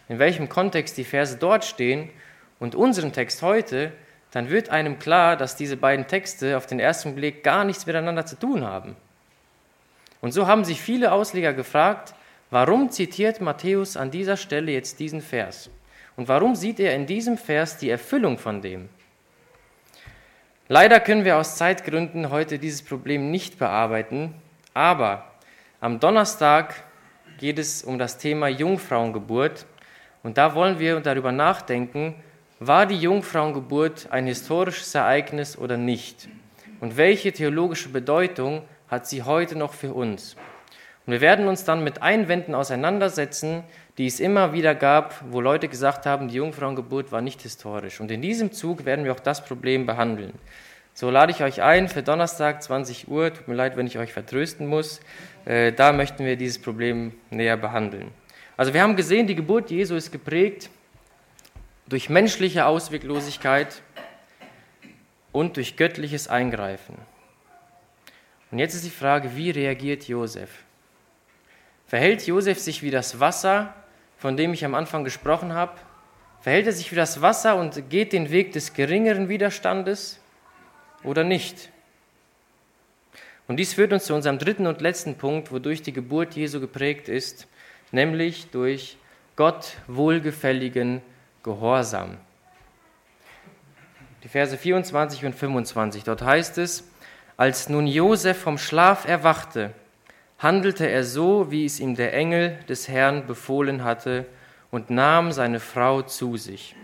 in welchem Kontext die Verse dort stehen und unseren Text heute, dann wird einem klar, dass diese beiden Texte auf den ersten Blick gar nichts miteinander zu tun haben. Und so haben sich viele Ausleger gefragt, warum zitiert Matthäus an dieser Stelle jetzt diesen Vers? Und warum sieht er in diesem Vers die Erfüllung von dem? Leider können wir aus Zeitgründen heute dieses Problem nicht bearbeiten, aber am Donnerstag geht es um das Thema Jungfrauengeburt und da wollen wir darüber nachdenken, war die Jungfrauengeburt ein historisches Ereignis oder nicht? Und welche theologische Bedeutung hat sie heute noch für uns? Und wir werden uns dann mit Einwänden auseinandersetzen, die es immer wieder gab, wo Leute gesagt haben, die Jungfrauengeburt war nicht historisch. Und in diesem Zug werden wir auch das Problem behandeln. So lade ich euch ein für Donnerstag 20 Uhr. Tut mir leid, wenn ich euch vertrösten muss. Äh, da möchten wir dieses Problem näher behandeln. Also wir haben gesehen, die Geburt Jesu ist geprägt durch menschliche Ausweglosigkeit und durch göttliches Eingreifen. Und jetzt ist die Frage, wie reagiert Josef? Verhält Josef sich wie das Wasser, von dem ich am Anfang gesprochen habe? Verhält er sich wie das Wasser und geht den Weg des geringeren Widerstandes oder nicht? Und dies führt uns zu unserem dritten und letzten Punkt, wodurch die Geburt Jesu geprägt ist, nämlich durch Gott wohlgefälligen Gehorsam. Die Verse 24 und 25, dort heißt es, als nun Josef vom Schlaf erwachte, handelte er so, wie es ihm der Engel des Herrn befohlen hatte, und nahm seine Frau zu sich.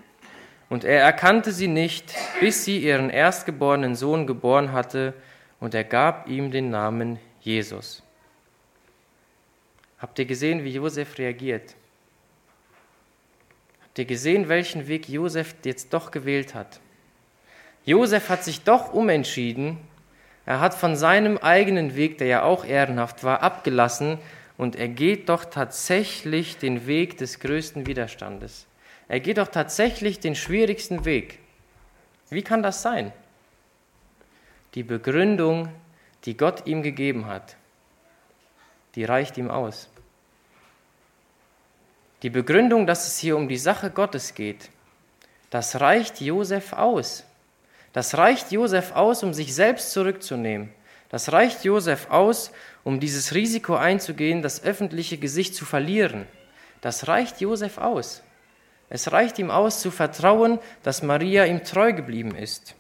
Und er erkannte sie nicht, bis sie ihren erstgeborenen Sohn geboren hatte, und er gab ihm den Namen Jesus. Habt ihr gesehen, wie Josef reagiert? Habt ihr gesehen, welchen Weg Josef jetzt doch gewählt hat? Josef hat sich doch umentschieden. Er hat von seinem eigenen Weg, der ja auch ehrenhaft war, abgelassen und er geht doch tatsächlich den Weg des größten Widerstandes. Er geht doch tatsächlich den schwierigsten Weg. Wie kann das sein? Die Begründung, die Gott ihm gegeben hat, die reicht ihm aus. Die Begründung, dass es hier um die Sache Gottes geht, das reicht Josef aus. Das reicht Josef aus, um sich selbst zurückzunehmen. Das reicht Josef aus, um dieses Risiko einzugehen, das öffentliche Gesicht zu verlieren. Das reicht Josef aus. Es reicht ihm aus, zu vertrauen, dass Maria ihm treu geblieben ist.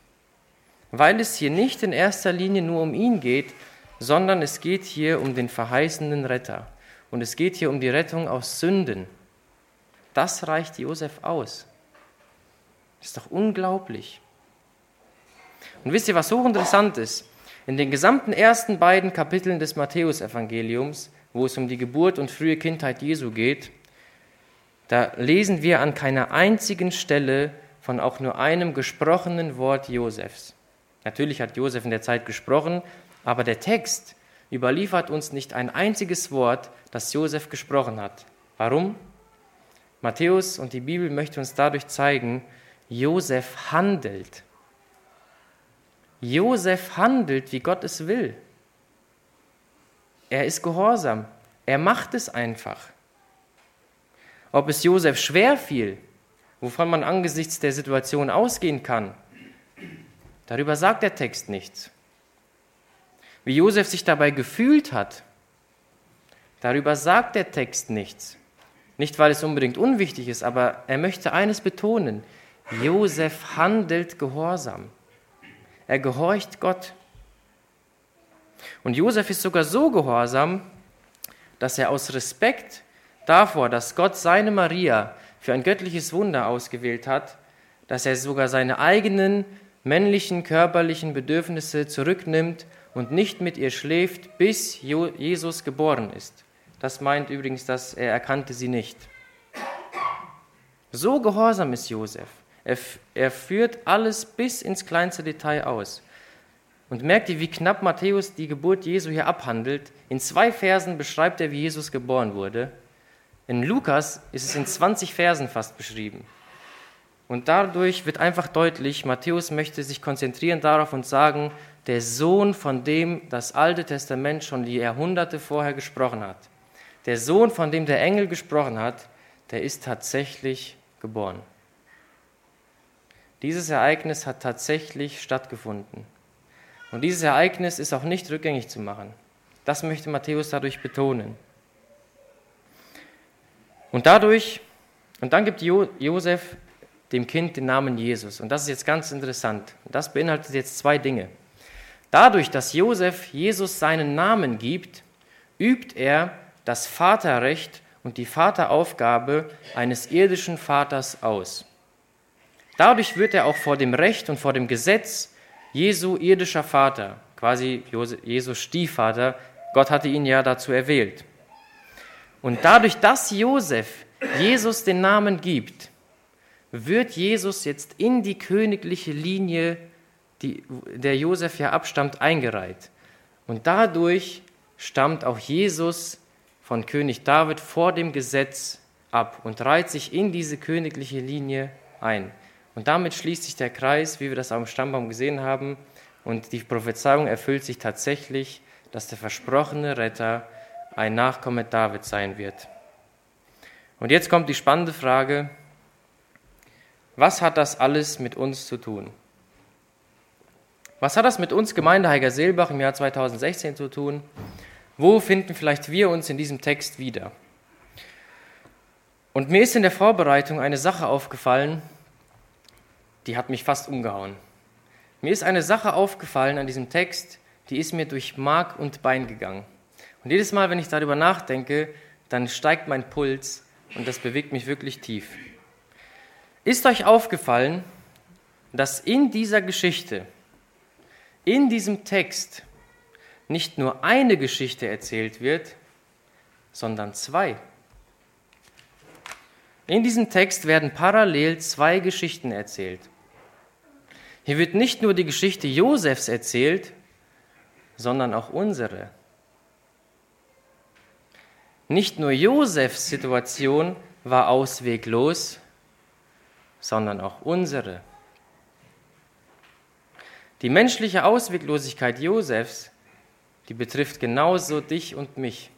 Weil es hier nicht in erster Linie nur um ihn geht, sondern es geht hier um den verheißenen Retter. Und es geht hier um die Rettung aus Sünden. Das reicht Josef aus. Das ist doch unglaublich. Und wisst ihr, was hochinteressant ist? In den gesamten ersten beiden Kapiteln des Matthäusevangeliums, wo es um die Geburt und frühe Kindheit Jesu geht, da lesen wir an keiner einzigen Stelle von auch nur einem gesprochenen Wort Josefs. Natürlich hat Josef in der Zeit gesprochen, aber der Text überliefert uns nicht ein einziges Wort, das Josef gesprochen hat. Warum? Matthäus und die Bibel möchte uns dadurch zeigen, Josef handelt. Josef handelt, wie Gott es will. Er ist gehorsam. Er macht es einfach. Ob es Josef schwer fiel, wovon man angesichts der Situation ausgehen kann, darüber sagt der Text nichts. Wie Josef sich dabei gefühlt hat, darüber sagt der Text nichts. Nicht, weil es unbedingt unwichtig ist, aber er möchte eines betonen. Josef handelt gehorsam. Er gehorcht Gott. Und Josef ist sogar so gehorsam, dass er aus Respekt davor, dass Gott seine Maria für ein göttliches Wunder ausgewählt hat, dass er sogar seine eigenen männlichen körperlichen Bedürfnisse zurücknimmt und nicht mit ihr schläft, bis Jesus geboren ist. Das meint übrigens, dass er erkannte sie nicht. So gehorsam ist Josef. Er, er führt alles bis ins kleinste Detail aus. Und merkt ihr, wie knapp Matthäus die Geburt Jesu hier abhandelt? In zwei Versen beschreibt er, wie Jesus geboren wurde. In Lukas ist es in 20 Versen fast beschrieben. Und dadurch wird einfach deutlich, Matthäus möchte sich konzentrieren darauf und sagen, der Sohn, von dem das Alte Testament schon die Jahrhunderte vorher gesprochen hat. Der Sohn, von dem der Engel gesprochen hat, der ist tatsächlich geboren. Dieses Ereignis hat tatsächlich stattgefunden. Und dieses Ereignis ist auch nicht rückgängig zu machen. Das möchte Matthäus dadurch betonen. Und dadurch, und dann gibt jo Josef dem Kind den Namen Jesus. Und das ist jetzt ganz interessant. Das beinhaltet jetzt zwei Dinge. Dadurch, dass Josef Jesus seinen Namen gibt, übt er das Vaterrecht und die Vateraufgabe eines irdischen Vaters aus. Dadurch wird er auch vor dem Recht und vor dem Gesetz Jesu irdischer Vater, quasi Jesus Stiefvater. Gott hatte ihn ja dazu erwählt. Und dadurch, dass Josef Jesus den Namen gibt, wird Jesus jetzt in die königliche Linie, die, der Josef ja abstammt, eingereiht. Und dadurch stammt auch Jesus von König David vor dem Gesetz ab und reiht sich in diese königliche Linie ein. Und damit schließt sich der Kreis, wie wir das am Stammbaum gesehen haben, und die Prophezeiung erfüllt sich tatsächlich, dass der versprochene Retter ein Nachkomme Davids sein wird. Und jetzt kommt die spannende Frage, was hat das alles mit uns zu tun? Was hat das mit uns Gemeinde Heiger Seelbach im Jahr 2016 zu tun? Wo finden vielleicht wir uns in diesem Text wieder? Und mir ist in der Vorbereitung eine Sache aufgefallen, die hat mich fast umgehauen. Mir ist eine Sache aufgefallen an diesem Text, die ist mir durch Mark und Bein gegangen. Und jedes Mal, wenn ich darüber nachdenke, dann steigt mein Puls und das bewegt mich wirklich tief. Ist euch aufgefallen, dass in dieser Geschichte, in diesem Text, nicht nur eine Geschichte erzählt wird, sondern zwei? In diesem Text werden parallel zwei Geschichten erzählt. Hier wird nicht nur die Geschichte Josefs erzählt, sondern auch unsere. Nicht nur Josefs Situation war ausweglos, sondern auch unsere. Die menschliche Ausweglosigkeit Josefs, die betrifft genauso dich und mich.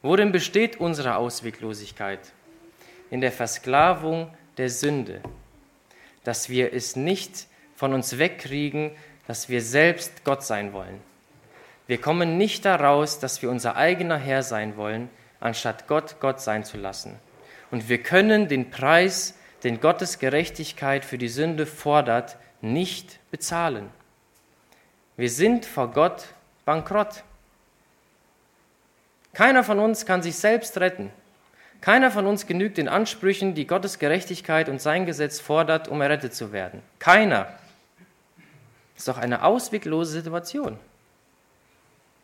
Worin besteht unsere Ausweglosigkeit? In der Versklavung der Sünde, dass wir es nicht von uns wegkriegen, dass wir selbst Gott sein wollen. Wir kommen nicht daraus, dass wir unser eigener Herr sein wollen, anstatt Gott Gott sein zu lassen. Und wir können den Preis den Gottes Gerechtigkeit für die Sünde fordert, nicht bezahlen. Wir sind vor Gott bankrott. Keiner von uns kann sich selbst retten. Keiner von uns genügt den Ansprüchen, die Gottes Gerechtigkeit und sein Gesetz fordert, um errettet zu werden. Keiner. Ist doch eine ausweglose Situation.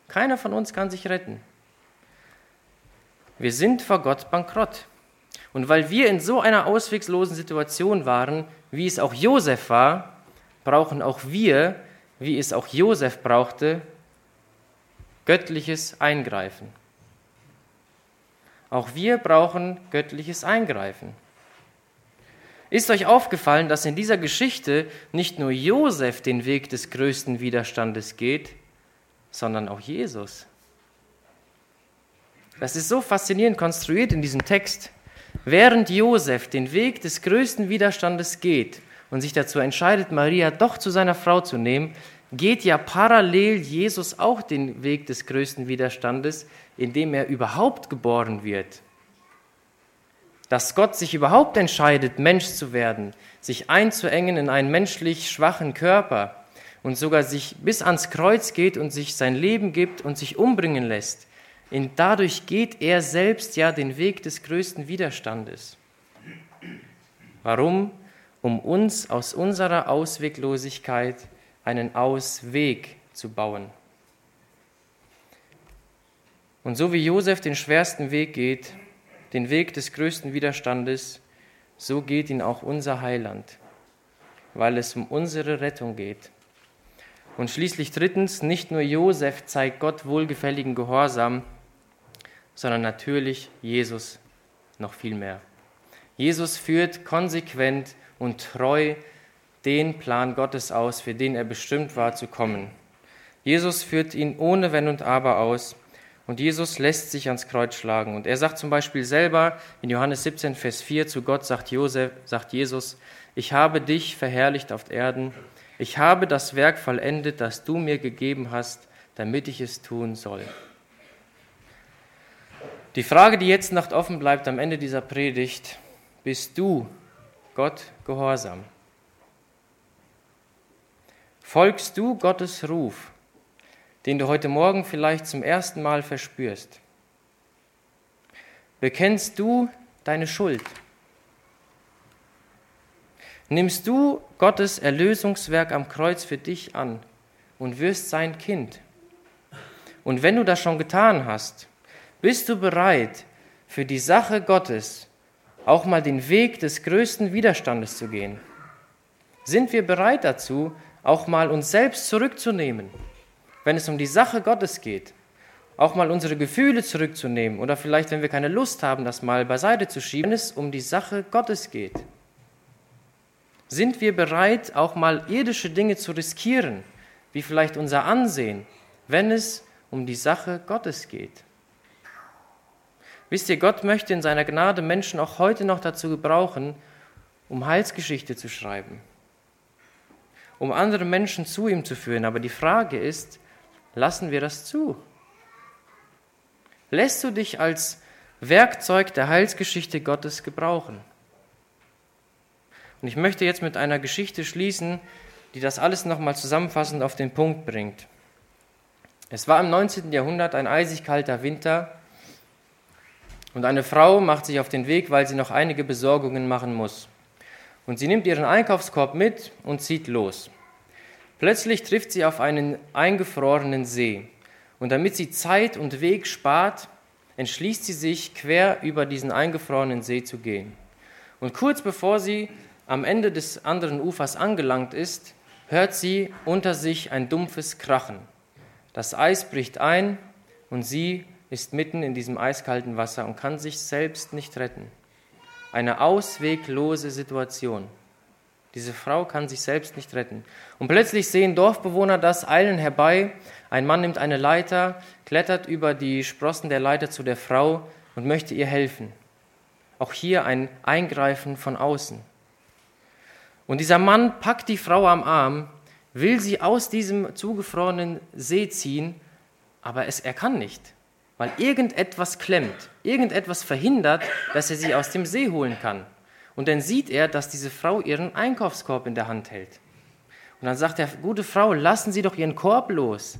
Keiner von uns kann sich retten. Wir sind vor Gott bankrott. Und weil wir in so einer ausweglosen Situation waren, wie es auch Josef war, brauchen auch wir, wie es auch Josef brauchte, göttliches Eingreifen. Auch wir brauchen göttliches Eingreifen. Ist euch aufgefallen, dass in dieser Geschichte nicht nur Josef den Weg des größten Widerstandes geht, sondern auch Jesus? Das ist so faszinierend konstruiert in diesem Text. Während Josef den Weg des größten Widerstandes geht und sich dazu entscheidet, Maria doch zu seiner Frau zu nehmen, geht ja parallel Jesus auch den Weg des größten Widerstandes, indem er überhaupt geboren wird. Dass Gott sich überhaupt entscheidet, Mensch zu werden, sich einzuengen in einen menschlich schwachen Körper und sogar sich bis ans Kreuz geht und sich sein Leben gibt und sich umbringen lässt, und dadurch geht er selbst ja den Weg des größten Widerstandes. Warum? Um uns aus unserer Ausweglosigkeit einen Ausweg zu bauen. Und so wie Josef den schwersten Weg geht, den Weg des größten Widerstandes, so geht ihn auch unser Heiland, weil es um unsere Rettung geht. Und schließlich drittens, nicht nur Josef zeigt Gott wohlgefälligen Gehorsam, sondern natürlich Jesus noch viel mehr. Jesus führt konsequent und treu den Plan Gottes aus, für den er bestimmt war zu kommen. Jesus führt ihn ohne Wenn und Aber aus und Jesus lässt sich ans Kreuz schlagen. Und er sagt zum Beispiel selber in Johannes 17, Vers 4 zu Gott, sagt, Josef, sagt Jesus, ich habe dich verherrlicht auf Erden, ich habe das Werk vollendet, das du mir gegeben hast, damit ich es tun soll. Die Frage, die jetzt noch offen bleibt am Ende dieser Predigt, bist du Gott gehorsam? Folgst du Gottes Ruf? Den du heute Morgen vielleicht zum ersten Mal verspürst? Bekennst du deine Schuld? Nimmst du Gottes Erlösungswerk am Kreuz für dich an und wirst sein Kind? Und wenn du das schon getan hast, bist du bereit, für die Sache Gottes auch mal den Weg des größten Widerstandes zu gehen? Sind wir bereit dazu, auch mal uns selbst zurückzunehmen? Wenn es um die Sache Gottes geht, auch mal unsere Gefühle zurückzunehmen oder vielleicht, wenn wir keine Lust haben, das mal beiseite zu schieben, wenn es um die Sache Gottes geht. Sind wir bereit, auch mal irdische Dinge zu riskieren, wie vielleicht unser Ansehen, wenn es um die Sache Gottes geht? Wisst ihr, Gott möchte in seiner Gnade Menschen auch heute noch dazu gebrauchen, um Heilsgeschichte zu schreiben, um andere Menschen zu ihm zu führen. Aber die Frage ist, Lassen wir das zu? Lässt du dich als Werkzeug der Heilsgeschichte Gottes gebrauchen? Und ich möchte jetzt mit einer Geschichte schließen, die das alles nochmal zusammenfassend auf den Punkt bringt. Es war im 19. Jahrhundert ein eisig kalter Winter und eine Frau macht sich auf den Weg, weil sie noch einige Besorgungen machen muss. Und sie nimmt ihren Einkaufskorb mit und zieht los. Plötzlich trifft sie auf einen eingefrorenen See. Und damit sie Zeit und Weg spart, entschließt sie sich, quer über diesen eingefrorenen See zu gehen. Und kurz bevor sie am Ende des anderen Ufers angelangt ist, hört sie unter sich ein dumpfes Krachen. Das Eis bricht ein und sie ist mitten in diesem eiskalten Wasser und kann sich selbst nicht retten. Eine ausweglose Situation. Diese Frau kann sich selbst nicht retten. Und plötzlich sehen Dorfbewohner das, eilen herbei. Ein Mann nimmt eine Leiter, klettert über die Sprossen der Leiter zu der Frau und möchte ihr helfen. Auch hier ein Eingreifen von außen. Und dieser Mann packt die Frau am Arm, will sie aus diesem zugefrorenen See ziehen, aber es, er kann nicht, weil irgendetwas klemmt, irgendetwas verhindert, dass er sie aus dem See holen kann. Und dann sieht er, dass diese Frau ihren Einkaufskorb in der Hand hält. Und dann sagt er, gute Frau, lassen Sie doch Ihren Korb los.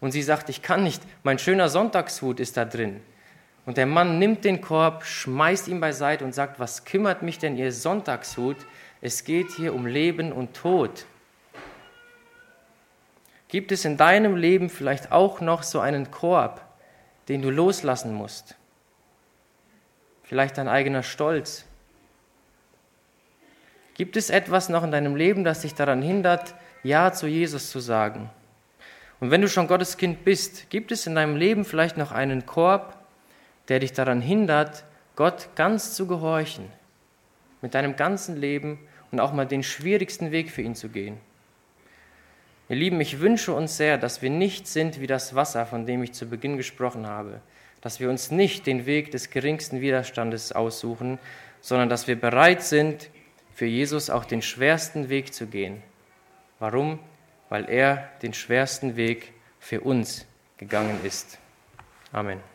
Und sie sagt, ich kann nicht, mein schöner Sonntagshut ist da drin. Und der Mann nimmt den Korb, schmeißt ihn beiseite und sagt, was kümmert mich denn Ihr Sonntagshut? Es geht hier um Leben und Tod. Gibt es in deinem Leben vielleicht auch noch so einen Korb, den du loslassen musst? Vielleicht dein eigener Stolz, Gibt es etwas noch in deinem Leben, das dich daran hindert, Ja zu Jesus zu sagen? Und wenn du schon Gottes Kind bist, gibt es in deinem Leben vielleicht noch einen Korb, der dich daran hindert, Gott ganz zu gehorchen, mit deinem ganzen Leben und auch mal den schwierigsten Weg für ihn zu gehen? Ihr Lieben, ich wünsche uns sehr, dass wir nicht sind wie das Wasser, von dem ich zu Beginn gesprochen habe, dass wir uns nicht den Weg des geringsten Widerstandes aussuchen, sondern dass wir bereit sind, für Jesus auch den schwersten Weg zu gehen. Warum? Weil er den schwersten Weg für uns gegangen ist. Amen.